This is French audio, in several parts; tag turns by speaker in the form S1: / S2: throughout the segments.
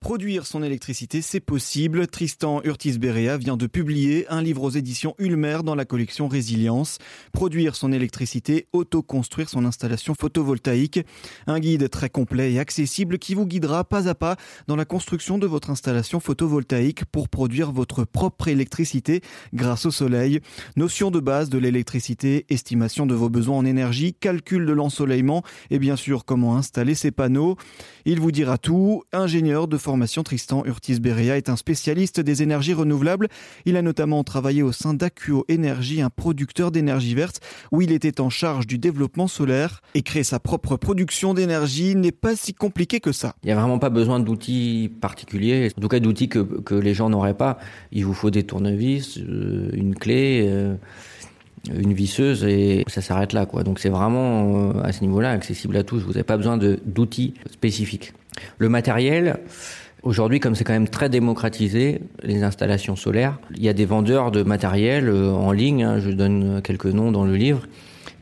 S1: Produire son électricité, c'est possible. Tristan Urtis-Berea vient de publier un livre aux éditions Ulmer dans la collection Résilience. Produire son électricité, auto-construire son installation photovoltaïque. Un guide très complet et accessible qui vous guidera pas à pas dans la construction de votre installation photovoltaïque pour produire votre propre électricité grâce au soleil. Notion de base de l'électricité, estimation de vos besoins en énergie, calcul de l'ensoleillement et bien sûr comment installer ces panneaux. Il vous dira tout. Ingénieur de formation, Tristan Urtis-Berea est un spécialiste des énergies renouvelables. Il a notamment travaillé au sein d'Acuo Énergie, un producteur d'énergie verte, où il était en charge du développement solaire. Et créer sa propre production d'énergie n'est pas si compliqué que ça.
S2: Il n'y a vraiment pas besoin d'outils particuliers, en tout cas d'outils que, les gens n'auraient pas. Il vous faut des tournevis, euh, une clé. Euh, une visseuse et ça s'arrête là. Donc c'est vraiment euh, à ce niveau-là accessible à tous. Vous n'avez pas besoin d'outils spécifiques. Le matériel, aujourd'hui comme c'est quand même très démocratisé, les installations solaires, il y a des vendeurs de matériel euh, en ligne, hein, je donne quelques noms dans le livre,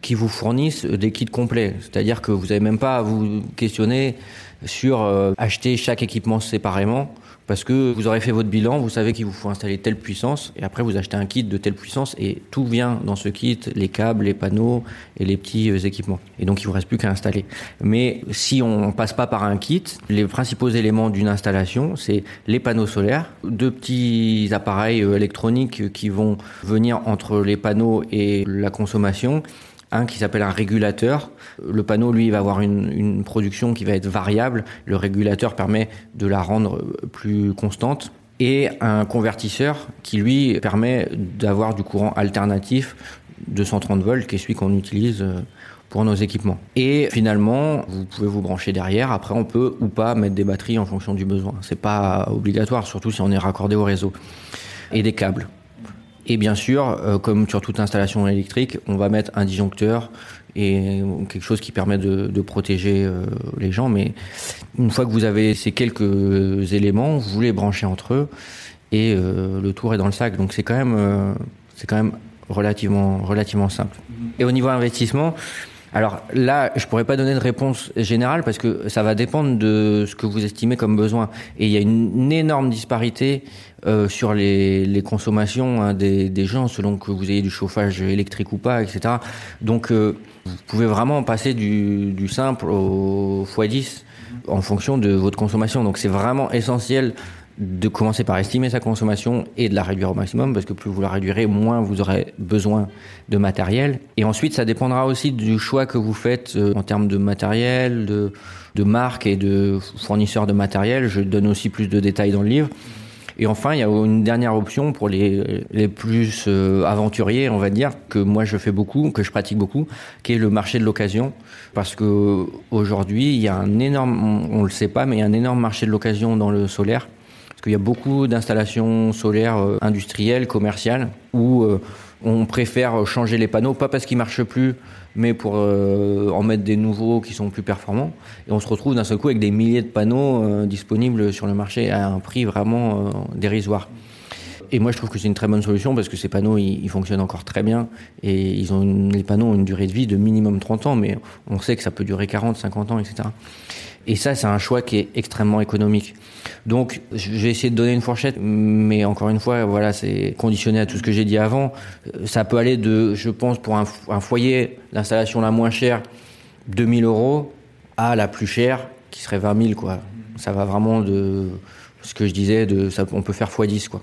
S2: qui vous fournissent des kits complets. C'est-à-dire que vous n'avez même pas à vous questionner sur euh, acheter chaque équipement séparément parce que vous aurez fait votre bilan, vous savez qu'il vous faut installer telle puissance, et après vous achetez un kit de telle puissance, et tout vient dans ce kit, les câbles, les panneaux et les petits euh, équipements. Et donc il vous reste plus qu'à installer. Mais si on passe pas par un kit, les principaux éléments d'une installation, c'est les panneaux solaires, deux petits appareils euh, électroniques qui vont venir entre les panneaux et la consommation, un qui s'appelle un régulateur. Le panneau, lui, va avoir une, production qui va être variable. Le régulateur permet de la rendre plus constante. Et un convertisseur qui, lui, permet d'avoir du courant alternatif de 130 volts, qui est celui qu'on utilise euh, pour nos équipements. Et finalement, vous pouvez vous brancher derrière. Après, on peut ou pas mettre des batteries en fonction du besoin. C'est pas obligatoire, surtout si on est raccordé au réseau. Et des câbles. Et bien sûr, euh, comme sur toute installation électrique, on va mettre un disjoncteur et quelque chose qui permet de, de protéger euh, les gens. Mais une fois que vous avez ces quelques éléments, vous les branchez entre eux et euh, le tour est dans le sac. Donc c'est quand même, c'est quand même relativement, relativement simple. Et au niveau investissement, alors là, je pourrais pas donner de réponse générale parce que ça va dépendre de ce que vous estimez comme besoin. Et il y a une, énorme disparité euh, sur les, les consommations hein, des, des, gens selon que vous ayez du chauffage électrique ou pas, etc. Donc euh, vous pouvez vraiment passer du, du simple au x10 en fonction de votre consommation. Donc c'est vraiment essentiel de commencer par estimer sa consommation et de la réduire au maximum, parce que plus vous la réduirez, moins vous aurez besoin de matériel. Et ensuite, ça dépendra aussi du choix que vous faites euh, en termes de matériel, de, de marque et de fournisseurs de matériel. Je donne aussi plus de détails dans le livre. Et enfin, il y a une dernière option pour les, les plus euh, aventuriers, on va dire, que moi je fais beaucoup, que je pratique beaucoup, qui est le marché de l'occasion. Parce que aujourd'hui, il y a un énorme, on, on le sait pas, mais il y a un énorme marché de l'occasion dans le solaire qu'il y a beaucoup d'installations solaires euh, industrielles, commerciales, où euh, on préfère changer les panneaux, pas parce qu'ils marchent plus, mais pour euh, en mettre des nouveaux qui sont plus performants. Et on se retrouve d'un seul coup avec des milliers de panneaux disponibles sur le marché à un prix vraiment dérisoire. Et moi, je trouve que c'est une très bonne solution parce que ces panneaux, ils, fonctionnent encore très bien et ils ont les panneaux ont une durée de vie de minimum 30 ans, mais on sait que ça peut durer 40, 50 ans, etc. Et ça, c'est un choix qui est extrêmement économique. Donc, je vais essayer de donner une fourchette, mais encore une fois, voilà, c'est conditionné à tout ce que j'ai dit avant. Ça peut aller de, je pense, pour un, un foyer, l'installation la moins chère, 2000 euros, à la plus chère, qui serait 20 000, quoi. Ça va vraiment de ce que je disais, de, ça, on peut faire x10, quoi.